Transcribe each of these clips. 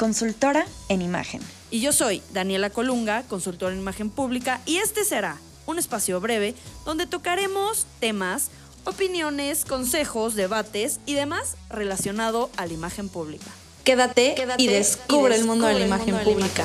consultora en imagen. Y yo soy Daniela Colunga, consultora en imagen pública, y este será un espacio breve donde tocaremos temas, opiniones, consejos, debates y demás relacionado a la imagen pública. Quédate, y, descubre el mundo, de la imagen pública.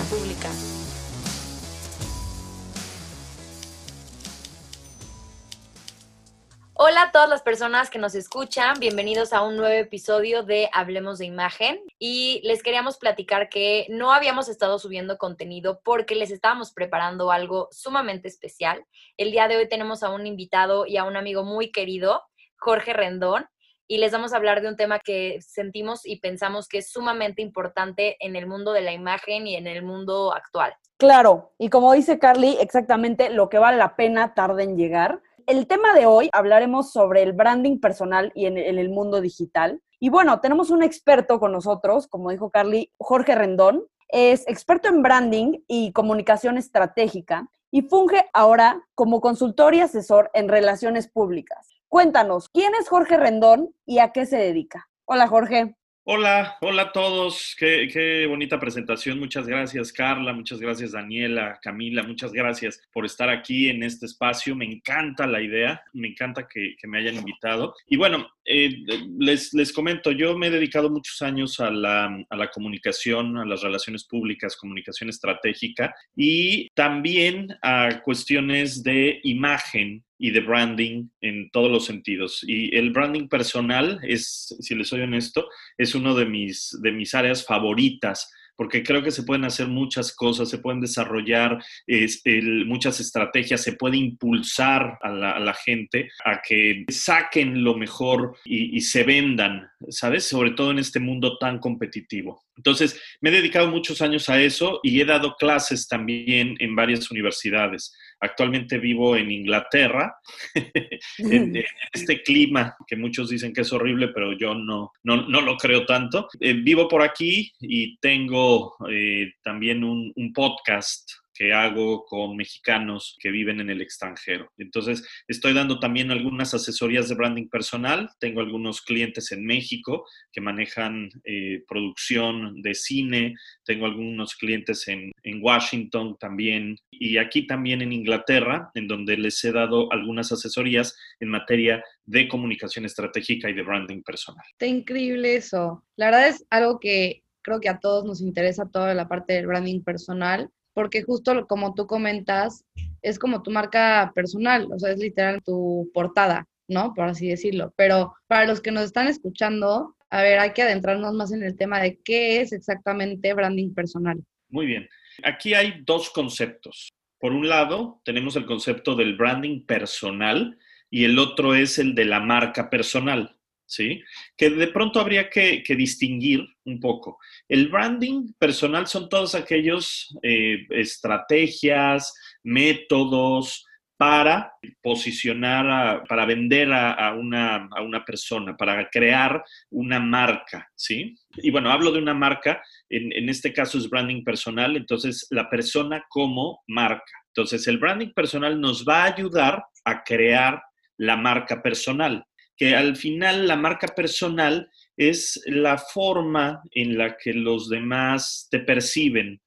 Hola a todas las personas que nos escuchan, bienvenidos a un nuevo episodio de Hablemos de Imagen y les queríamos platicar que no habíamos estado subiendo contenido porque les estábamos preparando algo sumamente especial. El día de hoy tenemos a un invitado y a un amigo muy querido, Jorge Rendón, y les vamos a hablar de un tema que sentimos y pensamos que es sumamente importante en el mundo de la imagen y en el mundo actual. Claro, y como dice Carly, exactamente lo que vale la pena tarde en llegar el tema de hoy hablaremos sobre el branding personal y en, el mundo digital. Y bueno, tenemos un experto con nosotros, como dijo Carly, Jorge Rendón. Es experto en branding y comunicación estratégica y funge ahora como consultor y asesor en relaciones públicas. Cuéntanos, ¿quién es Jorge Rendón y a qué se dedica? Hola Jorge. Hola, hola a todos. Qué, bonita presentación. Muchas gracias, Carla. Muchas gracias, Daniela, Camila. Muchas gracias por estar aquí en este espacio. Me encanta la idea. Me encanta que, me hayan invitado. Y bueno, eh, les, les, comento, yo me he dedicado muchos años a la, a la comunicación, a las relaciones públicas, comunicación estratégica y también a cuestiones de imagen y de branding en todos los sentidos. Y el branding personal es, si les soy honesto, es uno de mis, de mis áreas favoritas porque creo que se pueden hacer muchas cosas, se pueden desarrollar muchas estrategias, se puede impulsar a la, gente a que saquen lo mejor y, y, se vendan, ¿sabes? Sobre todo en este mundo tan competitivo. Entonces, me he dedicado muchos años a eso y he dado clases también en varias universidades. Actualmente vivo en Inglaterra, en, este clima que muchos dicen que es horrible, pero yo no, no, no lo creo tanto. Eh, vivo por aquí y tengo eh, también un, un podcast que hago con mexicanos que viven en el extranjero. Entonces, estoy dando también algunas asesorías de branding personal. Tengo algunos clientes en México que manejan eh, producción de cine. Tengo algunos clientes en, en Washington también y aquí también en Inglaterra, en donde les he dado algunas asesorías en materia de comunicación estratégica y de branding personal. Está increíble eso. La verdad es algo que creo que a todos nos interesa toda la parte del branding personal porque justo como tú comentas, es como tu marca personal, o sea, es literal tu portada, ¿no? Por así decirlo. Pero para los que nos están escuchando, a ver, hay que adentrarnos más en el tema de qué es exactamente branding personal. Muy bien. Aquí hay dos conceptos. Por un lado, tenemos el concepto del branding personal y el otro es el de la marca personal. ¿Sí? Que de pronto habría que, distinguir un poco. El branding personal son todos aquellos eh, estrategias, métodos para posicionar, para vender a, una, persona, para crear una marca, ¿sí? Y bueno, hablo de una marca, en, en este caso es branding personal, entonces la persona como marca. Entonces el branding personal nos va a ayudar a crear la marca personal que al final la marca personal es la forma en la que los demás te perciben.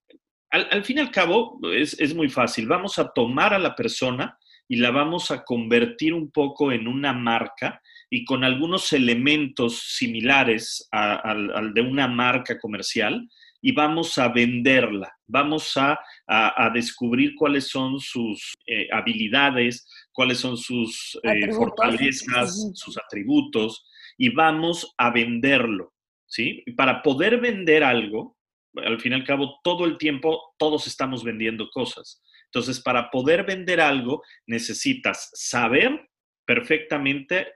Al, fin y al cabo, es, muy fácil. Vamos a tomar a la persona y la vamos a convertir un poco en una marca y con algunos elementos similares al de una marca comercial y vamos a venderla, vamos a, descubrir cuáles son sus eh, habilidades, cuáles son sus eh, fortalezas, sus atributos, y vamos a venderlo, ¿sí? Para poder vender algo, al fin y al cabo, todo el tiempo todos estamos vendiendo cosas. Entonces, para poder vender algo, necesitas saber perfectamente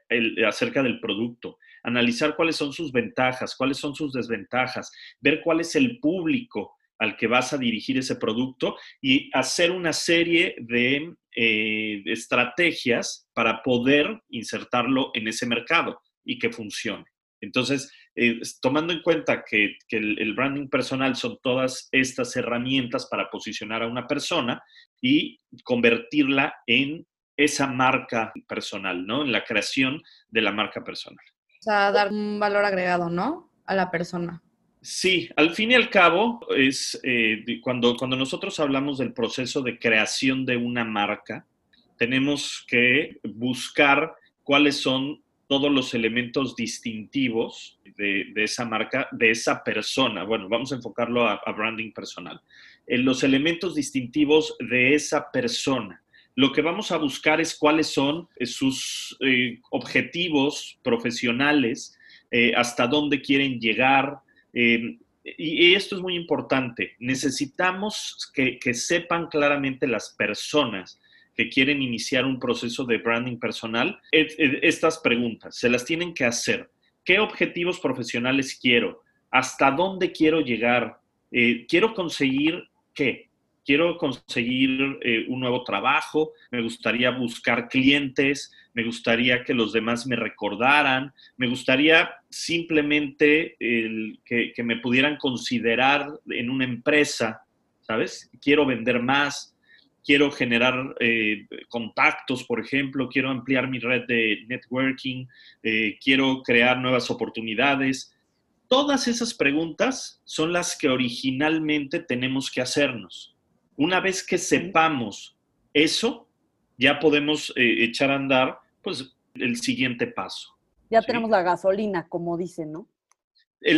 acerca del producto, analizar cuáles son sus ventajas, cuáles son sus desventajas, ver cuál es el público al que vas a dirigir ese producto y hacer una serie de eh, estrategias para poder insertarlo en ese mercado y que funcione. Entonces, eh, tomando en cuenta que, el, branding personal son todas estas herramientas para posicionar a una persona y convertirla en esa marca personal, ¿no? En la creación de la marca personal. O sea, dar un valor agregado, ¿no? A la persona. Sí, al fin y al cabo, es eh, cuando, cuando nosotros hablamos del proceso de creación de una marca, tenemos que buscar cuáles son todos los elementos distintivos de, esa marca, de esa persona. Bueno, vamos a enfocarlo a, branding personal. En los elementos distintivos de esa persona. Lo que vamos a buscar es cuáles son eh, sus eh, objetivos profesionales, hasta dónde quieren llegar, Em, y esto es muy importante. Necesitamos que, sepan claramente las personas que quieren iniciar un proceso de branding personal estas preguntas. Se las tienen que hacer. ¿Qué objetivos profesionales quiero? ¿Hasta dónde quiero llegar? Eh, ¿Quiero conseguir qué? Quiero conseguir eh, un nuevo trabajo, me gustaría buscar clientes, me gustaría que los demás me recordaran, me gustaría simplemente que, me pudieran considerar en una empresa, ¿sabes? Quiero vender más, quiero generar eh, contactos, por ejemplo, quiero ampliar mi red de networking, eh, quiero crear nuevas oportunidades. Todas esas preguntas son las que originalmente tenemos que hacernos una vez que sepamos eso, ya podemos eh, echar a andar pues el siguiente paso. Ya tenemos la gasolina, como dicen, ¿no?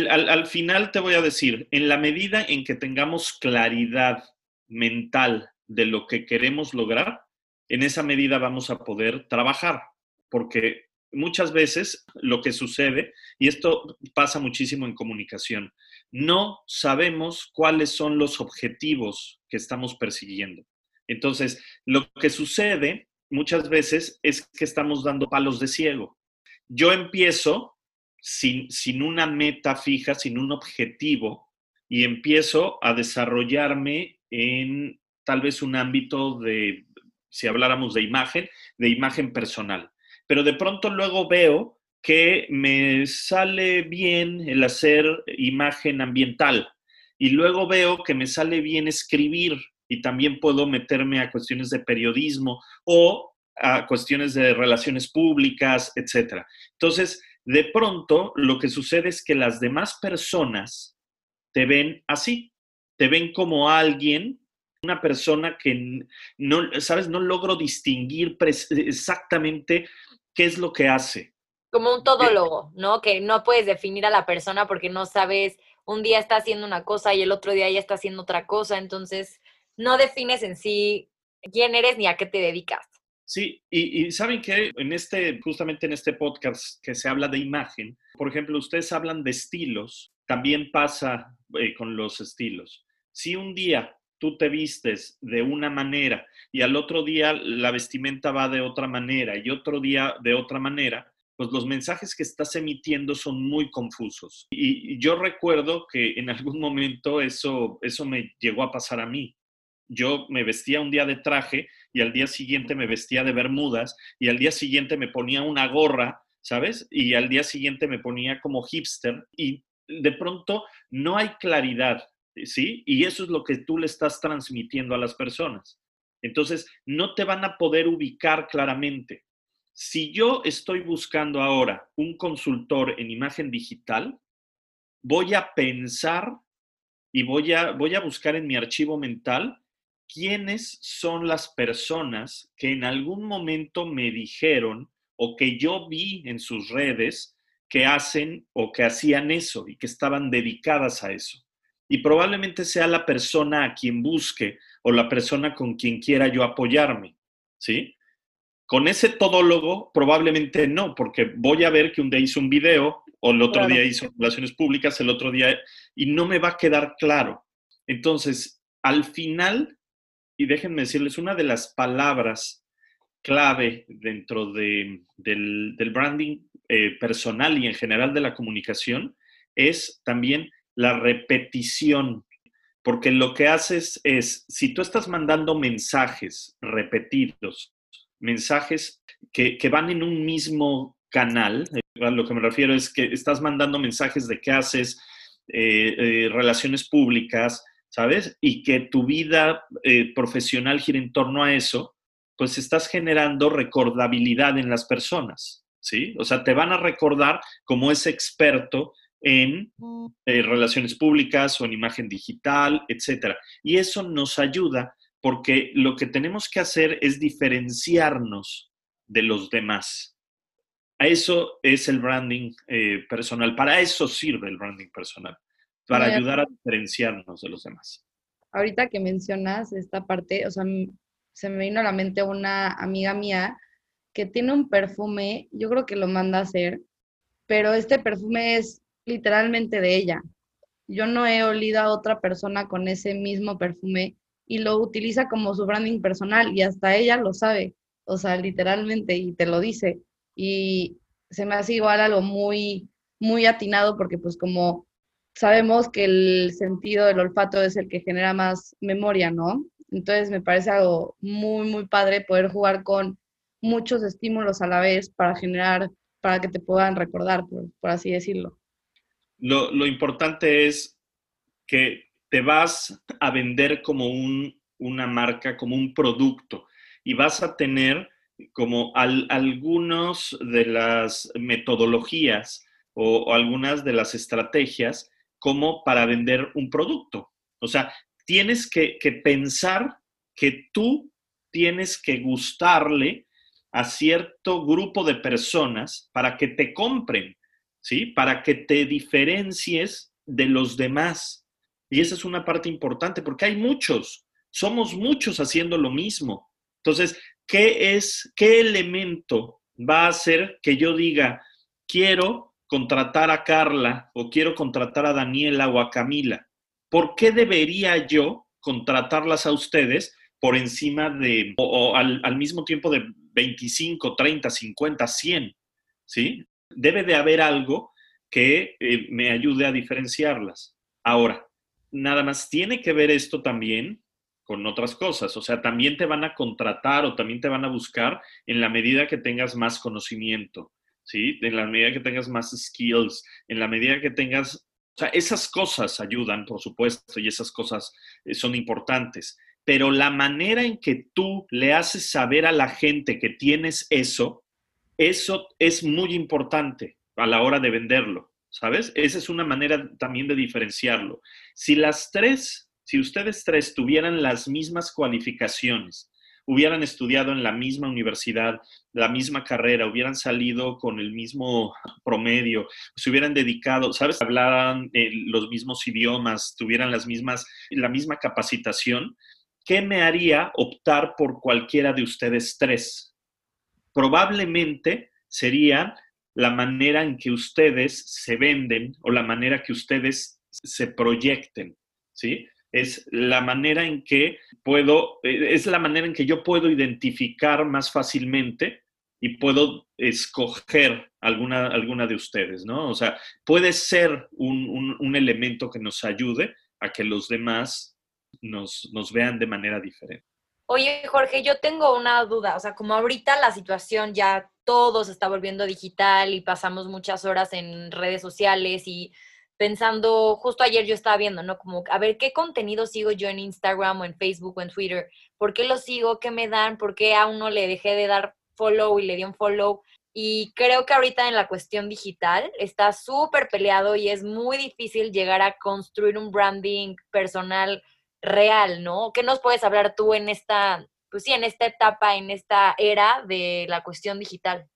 al, final te voy a decir, en la medida en que tengamos claridad mental de lo que queremos lograr, en esa medida vamos a poder trabajar, porque muchas veces lo que sucede, y esto pasa muchísimo en comunicación, no sabemos cuáles son los objetivos que estamos persiguiendo. Entonces, lo que sucede muchas veces es que estamos dando palos de ciego. Yo empiezo sin, sin una meta fija, sin un objetivo, y empiezo a desarrollarme en tal vez un ámbito de, si habláramos de imagen, de imagen personal. Pero de pronto luego veo que me sale bien el hacer imagen ambiental y luego veo que me sale bien escribir y también puedo meterme a cuestiones de periodismo o a cuestiones de relaciones públicas, etc. Entonces, de pronto lo que sucede es que las demás personas te ven así, te ven como alguien, una persona que no, sabes, no logro distinguir exactamente qué es lo que hace como un todólogo, ¿no? Que no puedes definir a la persona porque no sabes, un día está haciendo una cosa y el otro día ya está haciendo otra cosa, entonces no defines en sí quién eres ni a qué te dedicas. Sí, y, saben que en este, justamente en este podcast que se habla de imagen, por ejemplo, ustedes hablan de estilos, también pasa eh, con los estilos. Si un día tú te vistes de una manera y al otro día la vestimenta va de otra manera y otro día de otra manera, pues los mensajes que estás emitiendo son muy confusos. Y, yo recuerdo que en algún momento eso, eso me llegó a pasar a mí. Yo me vestía un día de traje y al día siguiente me vestía de bermudas y al día siguiente me ponía una gorra, ¿sabes? Y al día siguiente me ponía como hipster y de pronto no hay claridad, ¿sí? Y eso es lo que tú le estás transmitiendo a las personas. Entonces, no te van a poder ubicar claramente si yo estoy buscando ahora un consultor en imagen digital, voy a pensar y voy a, voy a buscar en mi archivo mental quiénes son las personas que en algún momento me dijeron o que yo vi en sus redes que hacen o que hacían eso y que estaban dedicadas a eso. Y probablemente sea la persona a quien busque o la persona con quien quiera yo apoyarme, ¿sí? Con ese todólogo probablemente no, porque voy a ver que un día hizo un video o el otro día hizo relaciones públicas, el otro día, y no me va a quedar claro. Entonces, al final, y déjenme decirles, una de las palabras clave dentro de, del, branding eh, personal y en general de la comunicación es también la repetición. porque lo que haces es, si tú estás mandando mensajes repetidos, mensajes que, van en un mismo canal, a lo que me refiero es que estás mandando mensajes de qué haces, eh, eh, relaciones públicas, ¿sabes? Y que tu vida eh, profesional gira en torno a eso, pues estás generando recordabilidad en las personas, ¿sí? O sea, te van a recordar como ese experto en relaciones públicas o en imagen digital, etcétera. Y eso nos ayuda porque lo que tenemos que hacer es diferenciarnos de los demás. A eso es el branding eh, personal, para eso sirve el branding personal, para ayudar a diferenciarnos de los demás. Ahorita que mencionas esta parte, o sea, se me vino a la mente una amiga mía que tiene un perfume, yo creo que lo manda a hacer, pero este perfume es literalmente de ella. Yo no he olido a otra persona con ese mismo perfume y lo utiliza como su branding personal y hasta ella lo sabe, o sea, literalmente, y te lo dice. Y se me hace igual algo muy, muy atinado porque pues como sabemos que el sentido del olfato es el que genera más memoria, ¿no? Entonces me parece algo muy, muy padre poder jugar con muchos estímulos a la vez para generar, para que te puedan recordar, por, así decirlo. Lo, lo importante es que te vas a vender como una marca, como un producto y vas a tener como algunas de las metodologías o, algunas de las estrategias como para vender un producto. O sea, tienes que pensar que tú tienes que gustarle a cierto grupo de personas para que te compren, ¿sí? Para que te diferencies de los demás. Y esa es una parte importante porque hay muchos, somos muchos haciendo lo mismo. Entonces, ¿qué es, qué elemento va a hacer que yo diga, quiero contratar a Carla o quiero contratar a Daniela o a Camila? ¿Por qué debería yo contratarlas a ustedes por encima de, o, al, al, mismo tiempo de 25, 30, 50, 100? ¿Sí? Debe de haber algo que eh, me ayude a diferenciarlas. Ahora, nada más tiene que ver esto también con otras cosas. O sea, también te van a contratar o también te van a buscar en la medida que tengas más conocimiento, ¿sí? En la medida que tengas más skills, en la medida que tengas... O sea, esas cosas ayudan, por supuesto, y esas cosas eh, son importantes. Pero la manera en que tú le haces saber a la gente que tienes eso, eso es muy importante a la hora de venderlo. ¿sabes? Esa es una manera también de diferenciarlo. Si las tres, si ustedes tres tuvieran las mismas cualificaciones, hubieran estudiado en la misma universidad, la misma carrera, hubieran salido con el mismo promedio, se hubieran dedicado, ¿sabes? Hablaran eh, los mismos idiomas, tuvieran las mismas, la misma capacitación, ¿qué me haría optar por cualquiera de ustedes tres? Probablemente sería la manera en que ustedes se venden o la manera que ustedes se proyecten, ¿sí? Es la manera en que puedo, eh, es la manera en que yo puedo identificar más fácilmente y puedo escoger alguna, alguna de ustedes, ¿no? O sea, puede ser un, un, elemento que nos ayude a que los demás nos, nos vean de manera diferente. Oye, Jorge, yo tengo una duda, o sea, como ahorita la situación ya todo se está volviendo digital y pasamos muchas horas en redes sociales y pensando, justo ayer yo estaba viendo, ¿no? Como, a ver, ¿qué contenido sigo yo en Instagram o en Facebook o en Twitter? ¿Por qué lo sigo? ¿Qué me dan? ¿Por qué a uno le dejé de dar follow y le di un follow? Y creo que ahorita en la cuestión digital está súper peleado y es muy difícil llegar a construir un branding personal real, ¿no? ¿Qué nos puedes hablar tú en esta pues sí, en esta etapa, en esta era de la cuestión digital?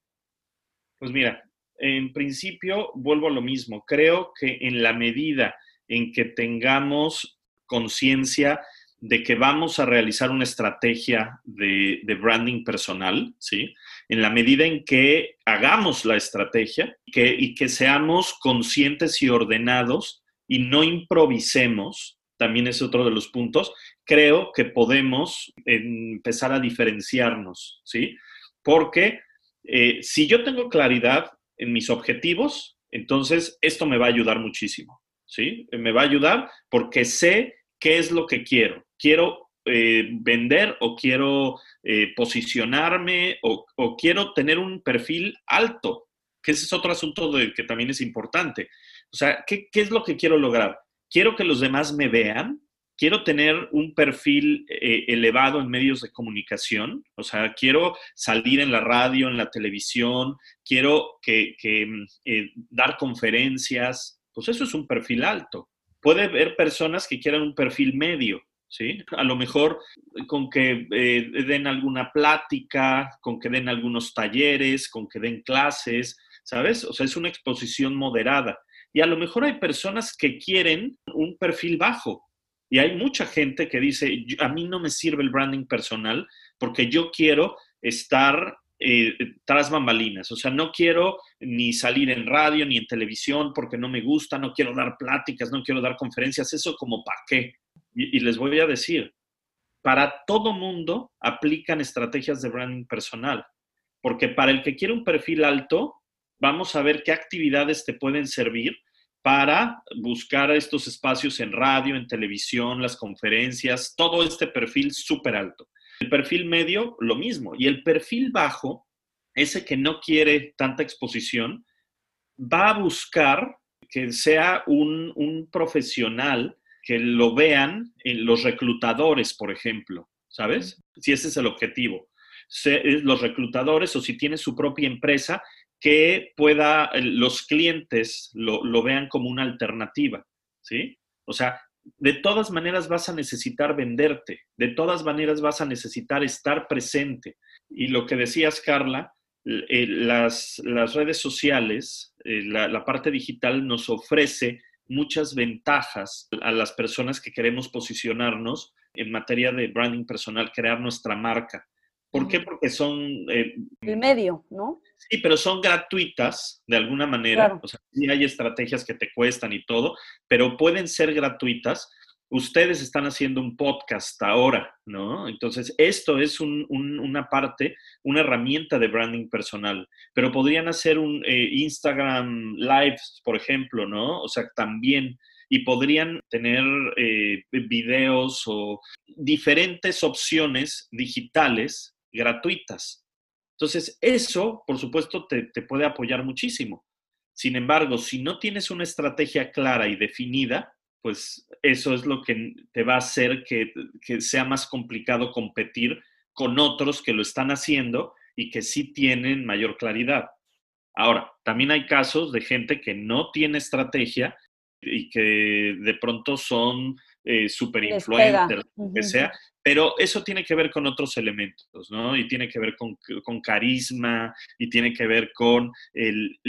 Pues mira, en principio vuelvo a lo mismo. Creo que en la medida en que tengamos conciencia de que vamos a realizar una estrategia de, branding personal, ¿sí? En la medida en que hagamos la estrategia que, y que seamos conscientes y ordenados y no improvisemos, también es otro de los puntos, creo que podemos empezar a diferenciarnos, ¿sí? Porque eh, si yo tengo claridad en mis objetivos, entonces esto me va a ayudar muchísimo, ¿sí? Me va a ayudar porque sé ¿qué es lo que quiero? ¿Quiero eh, vender o quiero eh, posicionarme o, quiero tener un perfil alto? Que ese es otro asunto que también es importante. O sea, ¿qué, ¿qué es lo que quiero lograr? ¿Quiero que los demás me vean? quiero tener un perfil eh, elevado en medios de comunicación, o sea, quiero salir en la radio, en la televisión, quiero que, mm, eh, dar conferencias, pues eso es un perfil alto. Puede haber personas que quieran un perfil medio, ¿sí? A lo mejor con que eh, den alguna plática, con que den algunos talleres, con que den clases, ¿sabes? O sea, es una exposición moderada. Y a lo mejor hay personas que quieren un perfil bajo, y hay mucha gente que dice, a mí no me sirve el branding personal porque yo quiero estar eh, tras bambalinas. O sea, no quiero ni salir en radio ni en televisión porque no me gusta, no quiero dar pláticas, no quiero dar conferencias. Eso como para qué. Y, y les voy a decir, para todo mundo aplican estrategias de branding personal. Porque para el que quiere un perfil alto, vamos a ver qué actividades te pueden servir para buscar estos espacios en radio, en televisión, las conferencias, todo este perfil súper alto. El perfil medio, lo mismo. Y el perfil bajo, ese que no quiere tanta exposición, va a buscar que sea un, un profesional que lo vean en los reclutadores, por ejemplo, ¿sabes? Si ese es el objetivo. Los reclutadores o si tiene su propia empresa, que pueda los clientes lo, vean como una alternativa, ¿sí? O sea, de todas maneras vas a necesitar venderte, de todas maneras vas a necesitar estar presente. Y lo que decías, Carla, eh, las, redes sociales, eh, la parte digital nos ofrece muchas ventajas a las personas que queremos posicionarnos en materia de branding personal, crear nuestra marca. ¿Por qué? Porque son... Eh, el medio, ¿no? Sí, pero son gratuitas de alguna manera. O sea, sí hay estrategias que te cuestan y todo, pero pueden ser gratuitas. Ustedes están haciendo un podcast ahora, ¿no? Entonces, esto es una parte, una herramienta de branding personal, pero podrían hacer un eh, Instagram Live, por ejemplo, ¿no? O sea, también y podrían tener eh, videos o diferentes opciones digitales gratuitas. Entonces, eso, por supuesto, te, puede apoyar muchísimo. Sin embargo, si no tienes una estrategia clara y definida, pues eso es lo que te va a hacer que, sea más complicado competir con otros que lo están haciendo y que sí tienen mayor claridad. Ahora, también hay casos de gente que no tiene estrategia y que de pronto son eh, super influencers, lo que sea, pero eso tiene que ver con otros elementos, ¿no? Y tiene que ver con, carisma y tiene que ver con el,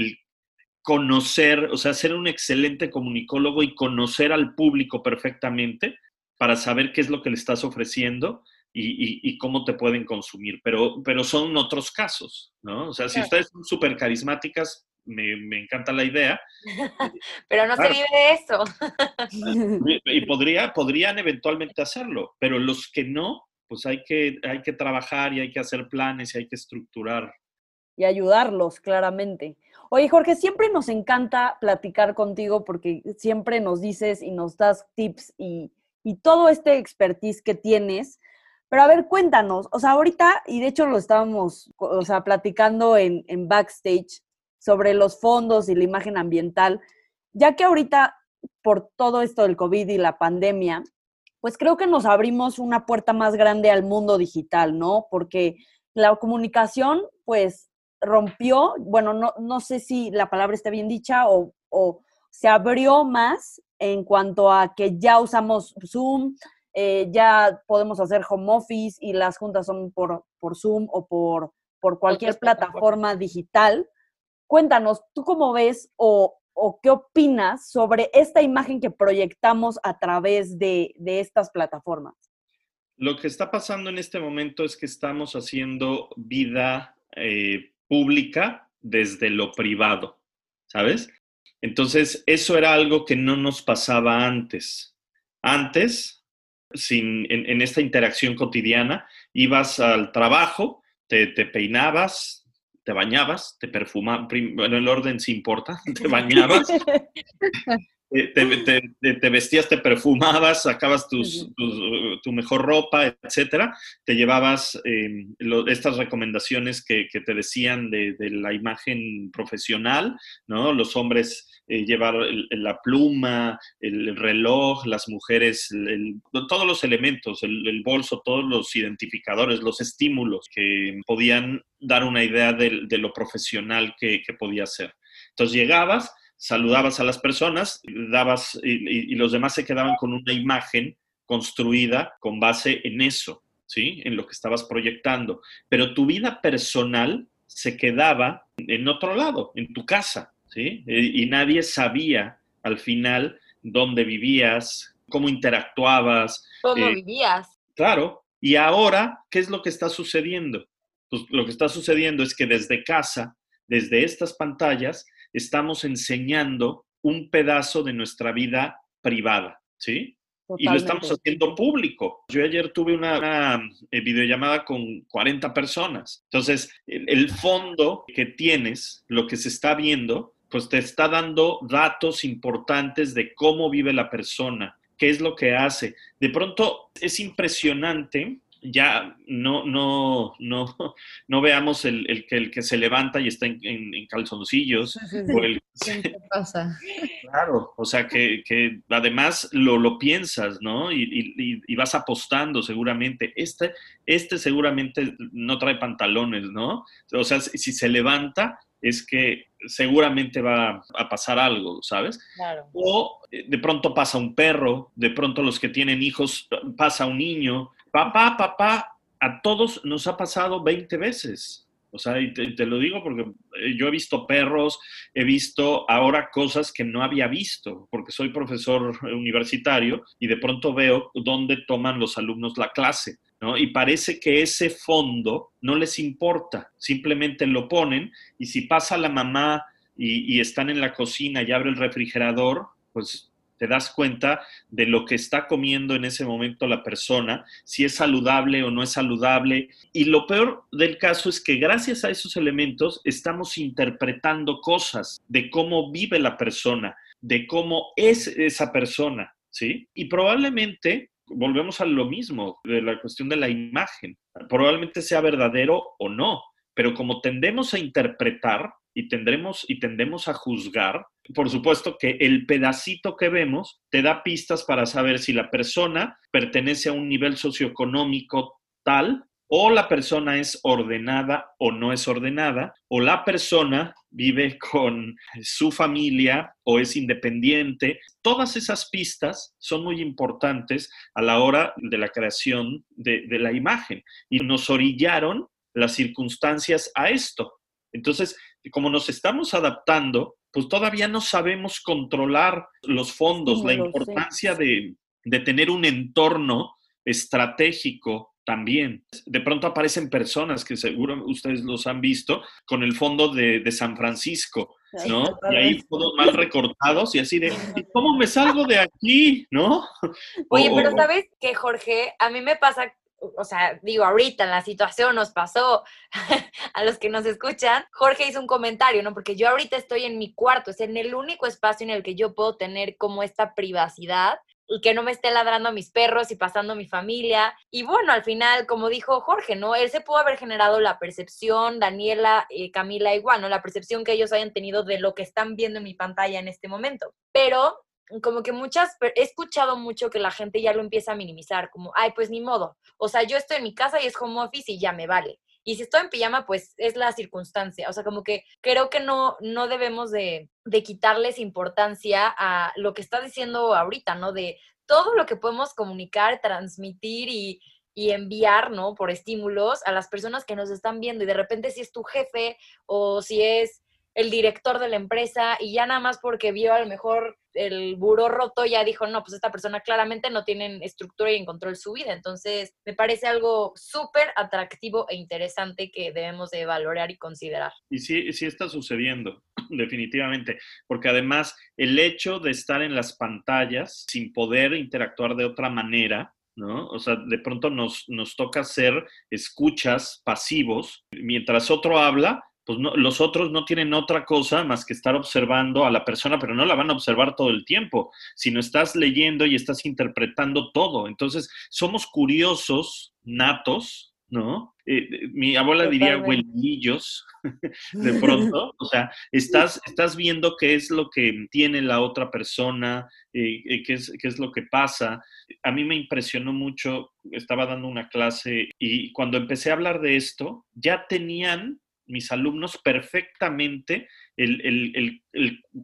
conocer, o sea, ser un excelente comunicólogo y conocer al público perfectamente para saber qué es lo que le estás ofreciendo y, cómo te pueden consumir. Pero, pero son otros casos, ¿no? O sea, si ustedes son súper carismáticas, me, encanta la idea. pero no se vive de eso. y podría, podrían eventualmente hacerlo, pero los que no, pues hay que, hay que trabajar y hay que hacer planes y hay que estructurar. Y ayudarlos, claramente. Oye, Jorge, siempre nos encanta platicar contigo porque siempre nos dices y nos das tips y, y todo este expertise que tienes. Pero a ver, cuéntanos, o sea, ahorita, y de hecho lo estábamos, o sea, platicando en, en backstage, sobre los fondos y la imagen ambiental, ya que ahorita por todo esto del COVID y la pandemia, pues creo que nos abrimos una puerta más grande al mundo digital, ¿no? Porque la comunicación, pues, rompió, bueno, no, no sé si la palabra está bien dicha o, se abrió más en cuanto a que ya usamos Zoom, eh, ya podemos hacer home office y las juntas son por, por Zoom o por, por cualquier plataforma digital. Cuéntanos, ¿tú cómo ves o, qué opinas sobre esta imagen que proyectamos a través de, estas plataformas? Lo que está pasando en este momento es que estamos haciendo vida eh, pública desde lo privado, ¿sabes? Entonces, eso era algo que no nos pasaba antes. Antes, sin, en, esta interacción cotidiana, ibas al trabajo, te, te peinabas, te bañabas, te perfumabas, bueno, el orden sí importa, te bañabas, te, vestías, te perfumabas, sacabas tus, tu mejor ropa, etcétera, te llevabas em, estas recomendaciones que, te decían de, la imagen profesional, ¿no? Los hombres eh, llevar la pluma, el, reloj, las mujeres, todos los elementos, el, bolso, todos los identificadores, los estímulos que podían dar una idea de, lo profesional que, que podía ser. Entonces llegabas, saludabas a las personas, dabas y, los demás se quedaban con una imagen construida con base en eso, ¿sí? En lo que estabas proyectando. Pero tu vida personal se quedaba en otro lado, en tu casa, ¿sí? Y nadie sabía al final dónde vivías, cómo interactuabas. ¿Cómo eh, vivías? Claro. Y ahora, ¿qué es lo que está sucediendo? Pues lo que está sucediendo es que desde casa, desde estas pantallas, estamos enseñando un pedazo de nuestra vida privada, ¿sí? Y lo estamos haciendo público. Yo ayer tuve una, eh, videollamada con 40 personas. Entonces, el, fondo que tienes, lo que se está viendo, pues te está dando datos importantes de cómo vive la persona, qué es lo que hace. De pronto es impresionante ya no, no, no, no veamos el, que, el que se levanta y está en, calzoncillos. ¿Qué pasa? Claro, o sea que, además lo, lo, piensas, ¿no? Y, vas apostando seguramente. Este, este seguramente no trae pantalones, ¿no? O sea, si se levanta es que seguramente va a pasar algo, ¿sabes? Claro. O eh, de pronto pasa un perro, de pronto los que tienen hijos pasa un niño, Papá, papá, a todos nos ha pasado 20 veces. O sea, te, lo digo porque eh, yo he visto perros, he visto ahora cosas que no había visto, porque soy profesor universitario y de pronto veo dónde toman los alumnos la clase, ¿no? Y parece que ese fondo no les importa, simplemente lo ponen y si pasa la mamá y, y están en la cocina y abre el refrigerador, pues te das cuenta de lo que está comiendo en ese momento la persona, si es saludable o no es saludable. Y lo peor del caso es que gracias a esos elementos estamos interpretando cosas de cómo vive la persona, de cómo es esa persona, ¿sí? Y probablemente volvemos a lo mismo, de la cuestión de la imagen. Probablemente sea verdadero o no, pero como tendemos a interpretar, y tendremos y tendemos a juzgar, por supuesto que el pedacito que vemos te da pistas para saber si la persona pertenece a un nivel socioeconómico tal o la persona es ordenada o no es ordenada, o la persona vive con su familia o es independiente. Todas esas pistas son muy importantes a la hora de la creación de, la imagen y nos orillaron las circunstancias a esto. Entonces, como nos estamos adaptando, pues todavía no sabemos controlar los fondos, la importancia de, tener un entorno estratégico también. De pronto aparecen personas que seguro ustedes los han visto con el fondo de, San Francisco, ¿no? Y ahí todos mal recortados y así de, ¿cómo me salgo de aquí? ¿No? Oye, pero ¿sabes qué, Jorge? A mí me pasa o sea, digo, ahorita en la situación nos pasó a los que nos escuchan, Jorge hizo un comentario, ¿no? Porque yo ahorita estoy en mi cuarto, es en el único espacio en el que yo puedo tener como esta privacidad y que no me esté ladrando a mis perros y pasando a mi familia. Y bueno, al final, como dijo Jorge, ¿no? Él se pudo haber generado la percepción, Daniela, y Camila igual, ¿no? La percepción que ellos hayan tenido de lo que están viendo en mi pantalla en este momento. Pero como que muchas, he escuchado mucho que la gente ya lo empieza a minimizar, como, ay, pues ni modo. O sea, yo estoy en mi casa y es home office y ya me vale. Y si estoy en pijama, pues es la circunstancia. O sea, como que creo que no, no debemos de, de quitarles importancia a lo que está diciendo ahorita, ¿no? De todo lo que podemos comunicar, transmitir y, y enviar, ¿no? Por estímulos a las personas que nos están viendo. Y de repente si es tu jefe o si es el director de la empresa y ya nada más porque vio a lo mejor el buró roto, ya dijo, no, pues esta persona claramente no tiene estructura y en control su vida. Entonces, me parece algo súper atractivo e interesante que debemos de valorar y considerar. Y sí, sí está sucediendo, definitivamente, porque además el hecho de estar en las pantallas sin poder interactuar de otra manera, ¿no? O sea, de pronto nos, nos toca ser escuchas pasivos, mientras otro habla, pues los otros no tienen otra cosa más que estar observando a la persona, pero no la van a observar todo el tiempo, sino estás leyendo y estás interpretando todo. Entonces, somos curiosos, natos, ¿no? Eh, eh, mi abuela diría huelillos, de pronto, o sea, estás, estás viendo qué es lo que tiene la otra persona, eh, qué, es, qué es lo que pasa. A mí me impresionó mucho, estaba dando una clase y cuando empecé a hablar de esto, ya tenían mis alumnos perfectamente el,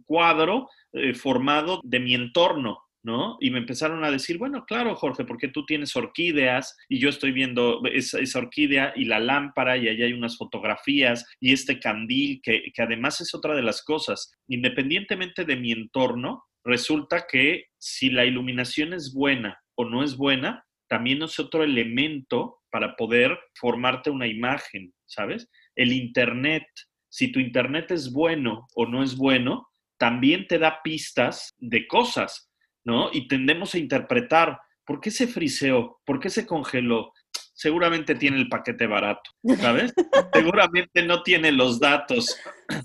cuadro eh, formado de mi entorno, ¿no? Y me empezaron a decir, bueno, claro, Jorge, porque tú tienes orquídeas y yo estoy viendo esa, orquídea y la lámpara y allá hay unas fotografías y este candil, que, que además es otra de las cosas. Independientemente de mi entorno, resulta que si la iluminación es buena o no es buena, también es otro elemento para poder formarte una imagen, ¿sabes? El Internet, si tu Internet es bueno o no es bueno, también te da pistas de cosas, ¿no? Y tendemos a interpretar, ¿por qué se friseó? ¿Por qué se congeló? Seguramente tiene el paquete barato, ¿sabes? Seguramente no tiene los datos.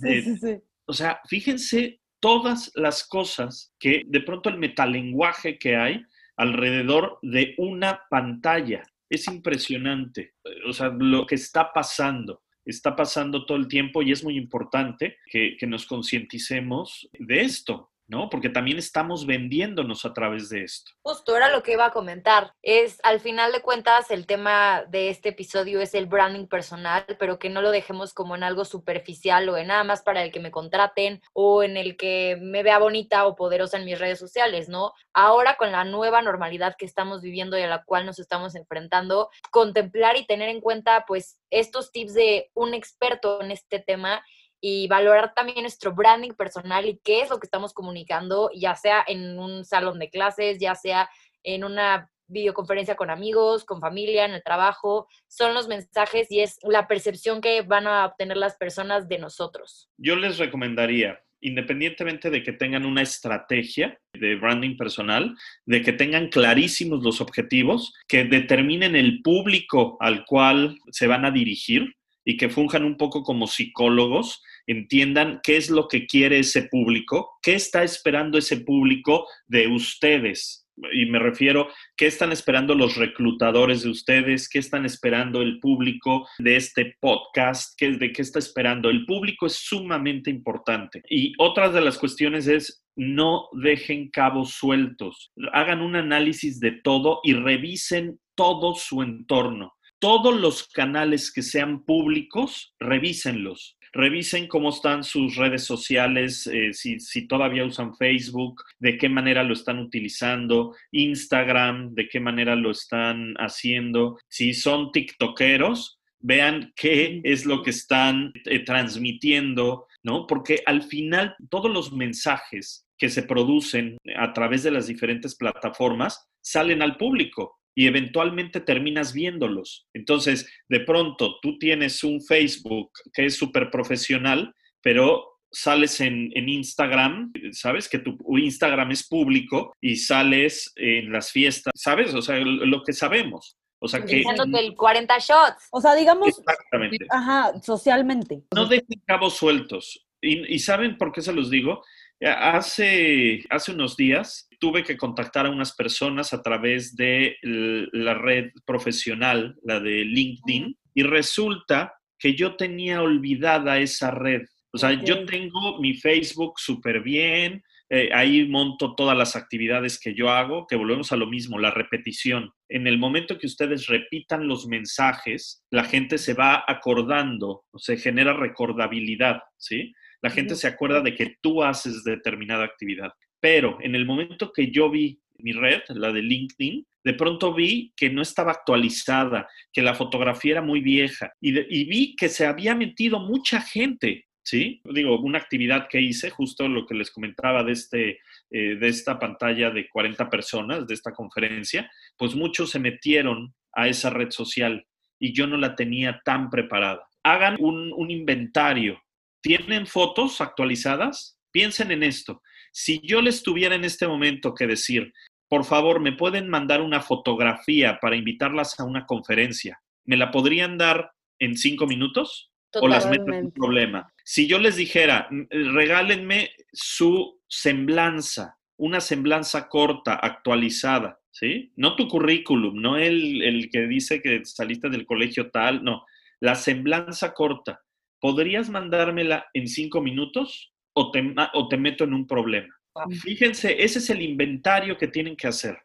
Eh, o sea, fíjense todas las cosas que de pronto el metalenguaje que hay alrededor de una pantalla. Es impresionante, o sea, lo que está pasando está pasando todo el tiempo y es muy importante que, nos concienticemos de esto, ¿no? Porque también estamos vendiéndonos a través de esto. Justo era lo que iba a comentar. Es, al final de cuentas, el tema de este episodio es el branding personal, pero que no lo dejemos como en algo superficial o en nada más para el que me contraten o en el que me vea bonita o poderosa en mis redes sociales, ¿no? Ahora con la nueva normalidad que estamos viviendo y a la cual nos estamos enfrentando, contemplar y tener en cuenta, pues, estos tips de un experto en este tema y valorar también nuestro branding personal y qué es lo que estamos comunicando, ya sea en un salón de clases, ya sea en una videoconferencia con amigos, con familia, en el trabajo, son los mensajes y es la percepción que van a obtener las personas de nosotros. Yo les recomendaría, independientemente de que tengan una estrategia de branding personal, de que tengan clarísimos los objetivos, que determinen el público al cual se van a dirigir y que funjan un poco como psicólogos entiendan qué es lo que quiere ese público, qué está esperando ese público de ustedes. Y me refiero, ¿qué están esperando los reclutadores de ustedes? ¿Qué están esperando el público de este podcast? ¿Qué, ¿De qué está esperando? El público es sumamente importante. Y otra de las cuestiones es, no dejen cabos sueltos. Hagan un análisis de todo y revisen todo su entorno. Todos los canales que sean públicos, revísenlos Revisen cómo están sus redes sociales, eh, si, todavía usan Facebook, de qué manera lo están utilizando, Instagram, de qué manera lo están haciendo. Si son TikTokeros, vean qué es lo que están eh, transmitiendo, ¿no? Porque al final todos los mensajes que se producen a través de las diferentes plataformas salen al público y eventualmente terminas viéndolos. Entonces, de pronto tú tienes un Facebook que es súper profesional, pero sales en, Instagram, sabes que tu Instagram es público y sales en las fiestas, ¿sabes? O sea, lo que sabemos. O sea que... el 40 shots. O sea, digamos... Exactamente. Ajá, socialmente. No dejen cabos sueltos. Y, ¿Y saben por qué se los digo? Hace, hace unos días tuve que contactar a unas personas a través de la red profesional, la de LinkedIn, y resulta que yo tenía olvidada esa red. O sea, yo tengo mi Facebook súper bien, eh, ahí monto todas las actividades que yo hago, que volvemos a lo mismo, la repetición. En el momento que ustedes repitan los mensajes, la gente se va acordando, se genera recordabilidad, ¿sí? La gente se acuerda de que tú haces determinada actividad. Pero en el momento que yo vi mi red, la de LinkedIn, de pronto vi que no estaba actualizada, que la fotografía era muy vieja y, vi que se había metido mucha gente, ¿sí? Digo, una actividad que hice, justo lo que les comentaba de, este, eh, de esta pantalla de 40 personas, de esta conferencia, pues muchos se metieron a esa red social y yo no la tenía tan preparada. Hagan un, un inventario. ¿Tienen fotos actualizadas? Piensen en esto. Si yo les tuviera en este momento que decir, por favor, me pueden mandar una fotografía para invitarlas a una conferencia, ¿me la podrían dar en cinco minutos? o las meto en un Totalmente. problema. Si yo les dijera, "Mm, regálenme su semblanza, una semblanza corta, actualizada, ¿sí? No tu currículum, no el, el que dice que saliste del colegio tal, no. La semblanza corta. ¿Podrías mandármela en cinco minutos o te, ma- o te meto en un problema? Fíjense, ese es el inventario que tienen que hacer.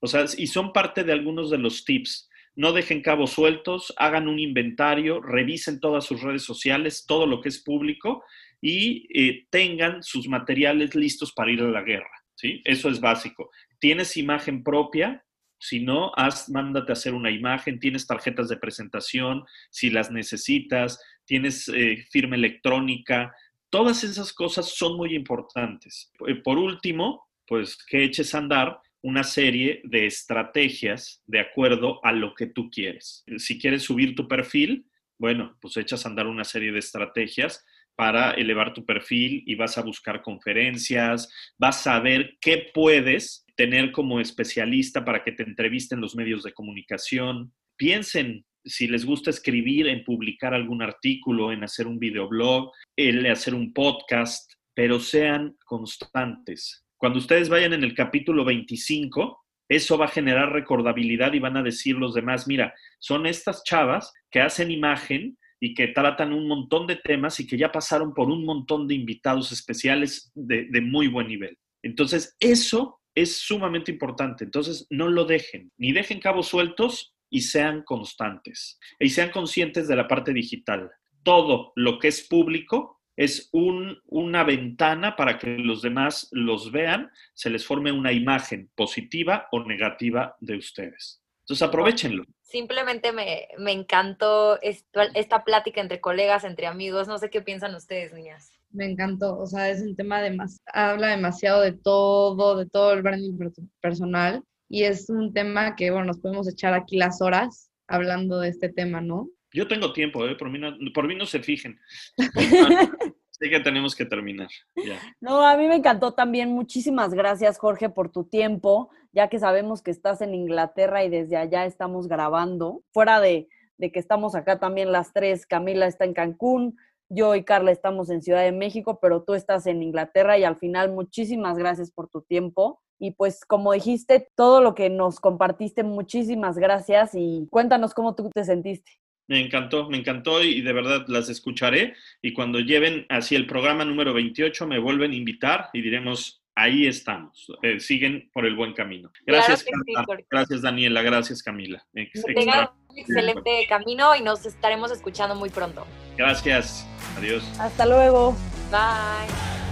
O sea, y son parte de algunos de los tips. No dejen cabos sueltos, hagan un inventario, revisen todas sus redes sociales, todo lo que es público y eh, tengan sus materiales listos para ir a la guerra. ¿sí? Eso es básico. ¿Tienes imagen propia? Si no, haz, mándate a hacer una imagen, tienes tarjetas de presentación, si las necesitas, tienes eh, firma electrónica, todas esas cosas son muy importantes. Eh, Por último, pues que eches a andar una serie de estrategias de acuerdo a lo que tú quieres. Si quieres subir tu perfil, bueno, pues echas a andar una serie de estrategias para elevar tu perfil y vas a buscar conferencias, vas a ver qué puedes tener como especialista para que te entrevisten los medios de comunicación. Piensen si les gusta escribir, en publicar algún artículo, en hacer un videoblog, en hacer un podcast, pero sean constantes. Cuando ustedes vayan en el capítulo 25, eso va a generar recordabilidad y van a decir los demás, mira, son estas chavas que hacen imagen y que tratan un montón de temas y que ya pasaron por un montón de invitados especiales de, de muy buen nivel. Entonces, eso es sumamente importante. Entonces, no lo dejen, ni dejen cabos sueltos y sean constantes. Y sean conscientes de la parte digital. Todo lo que es público es un, una ventana para que los demás los vean, se les forme una imagen positiva o negativa de ustedes. Entonces, aprovechenlo. Simplemente me, me encantó esta, esta plática entre colegas, entre amigos. No sé qué piensan ustedes, niñas. Me encantó, o sea, es un tema de habla demasiado de todo, de todo el branding per- personal y es un tema que, bueno, nos podemos echar aquí las horas hablando de este tema, ¿no? Yo tengo tiempo, ¿eh? por, mí no, por mí no se fijen. Sé que tenemos que terminar. Ya. No, a mí me encantó también. Muchísimas gracias, Jorge, por tu tiempo, ya que sabemos que estás en Inglaterra y desde allá estamos grabando. Fuera de, de que estamos acá también las tres, Camila está en Cancún, yo y Carla estamos en Ciudad de México, pero tú estás en Inglaterra y al final muchísimas gracias por tu tiempo. Y pues como dijiste, todo lo que nos compartiste, muchísimas gracias y cuéntanos cómo tú te sentiste. Me encantó, me encantó y de verdad las escucharé y cuando lleven así el programa número 28 me vuelven a invitar y diremos, ahí estamos, eh, siguen por el buen camino. Gracias, Claro sí, Carla. Gracias Daniela, gracias Camila. Ex- Que tengan un excelente camino y nos estaremos escuchando muy pronto. Gracias, adiós. Hasta luego. Bye.